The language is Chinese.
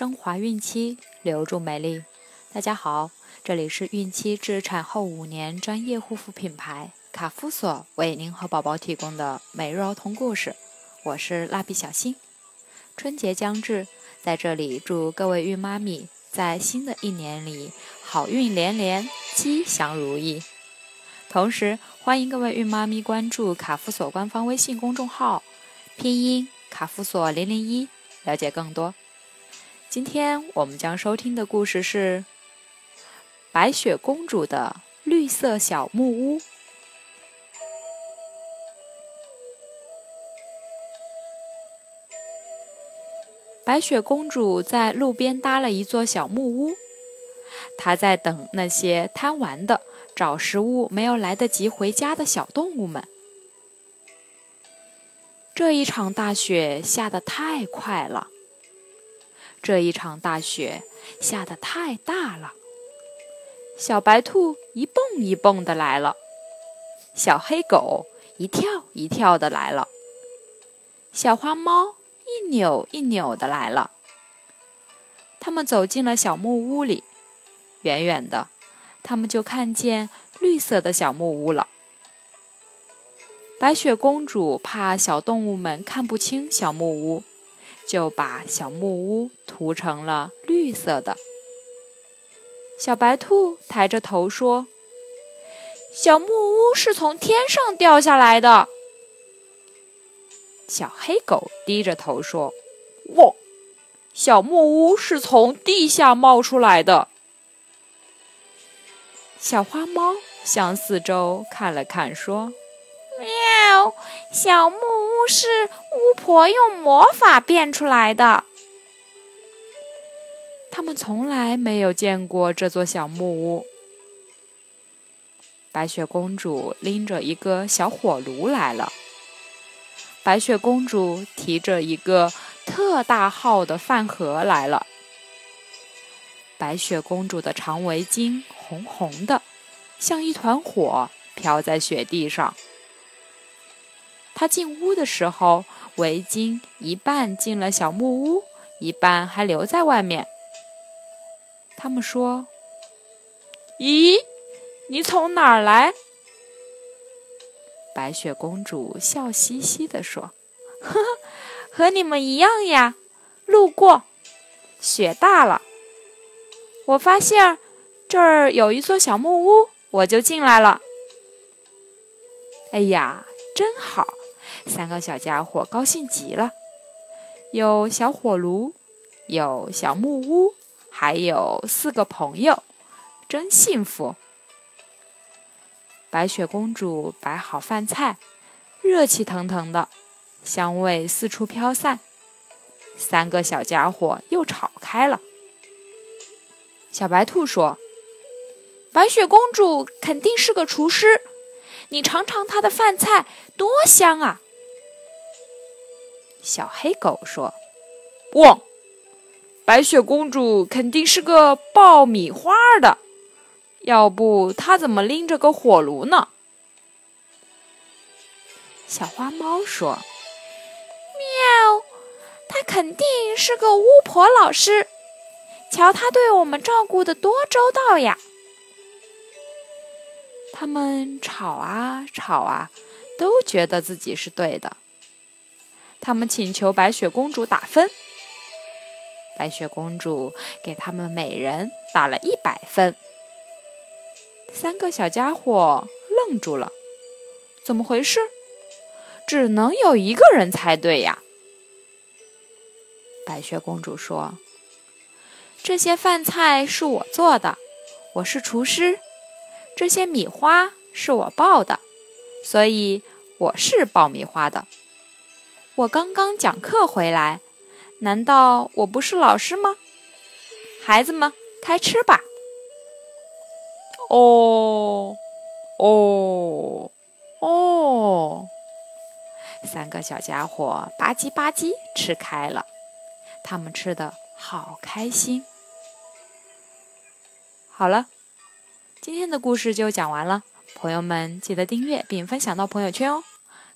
升华孕期，留住美丽。大家好，这里是孕期至产后五年专业护肤品牌卡夫索为您和宝宝提供的每日儿童故事。我是蜡笔小新。春节将至，在这里祝各位孕妈咪在新的一年里好运连连，吉祥如意。同时，欢迎各位孕妈咪关注卡夫索官方微信公众号，拼音卡夫索零零一，了解更多。今天我们将收听的故事是《白雪公主的绿色小木屋》。白雪公主在路边搭了一座小木屋，她在等那些贪玩的、找食物没有来得及回家的小动物们。这一场大雪下得太快了。这一场大雪下得太大了，小白兔一蹦一蹦的来了，小黑狗一跳一跳的来了，小花猫一扭一扭的来了。他们走进了小木屋里，远远的，他们就看见绿色的小木屋了。白雪公主怕小动物们看不清小木屋。就把小木屋涂成了绿色的。小白兔抬着头说：“小木屋是从天上掉下来的。”小黑狗低着头说：“喔，小木屋是从地下冒出来的。”小花猫向四周看了看，说：“喵，小木屋。”是巫婆用魔法变出来的。他们从来没有见过这座小木屋。白雪公主拎着一个小火炉来了。白雪公主提着一个特大号的饭盒来了。白雪公主的长围巾红红的，像一团火，飘在雪地上。他进屋的时候，围巾一半进了小木屋，一半还留在外面。他们说：“咦，你从哪儿来？”白雪公主笑嘻嘻地说：“呵呵，和你们一样呀，路过。雪大了，我发现这儿有一座小木屋，我就进来了。哎呀，真好！”三个小家伙高兴极了，有小火炉，有小木屋，还有四个朋友，真幸福。白雪公主摆好饭菜，热气腾腾的，香味四处飘散。三个小家伙又吵开了。小白兔说：“白雪公主肯定是个厨师，你尝尝她的饭菜，多香啊！”小黑狗说：“汪，白雪公主肯定是个爆米花的，要不她怎么拎着个火炉呢？”小花猫说：“喵，她肯定是个巫婆老师，瞧她对我们照顾的多周到呀！”他们吵啊吵啊，都觉得自己是对的。他们请求白雪公主打分，白雪公主给他们每人打了一百分。三个小家伙愣住了，怎么回事？只能有一个人猜对呀！白雪公主说：“这些饭菜是我做的，我是厨师。这些米花是我爆的，所以我是爆米花的。”我刚刚讲课回来，难道我不是老师吗？孩子们，开吃吧！哦，哦，哦！三个小家伙吧唧吧唧吃开了，他们吃的好开心。好了，今天的故事就讲完了，朋友们记得订阅并分享到朋友圈哦。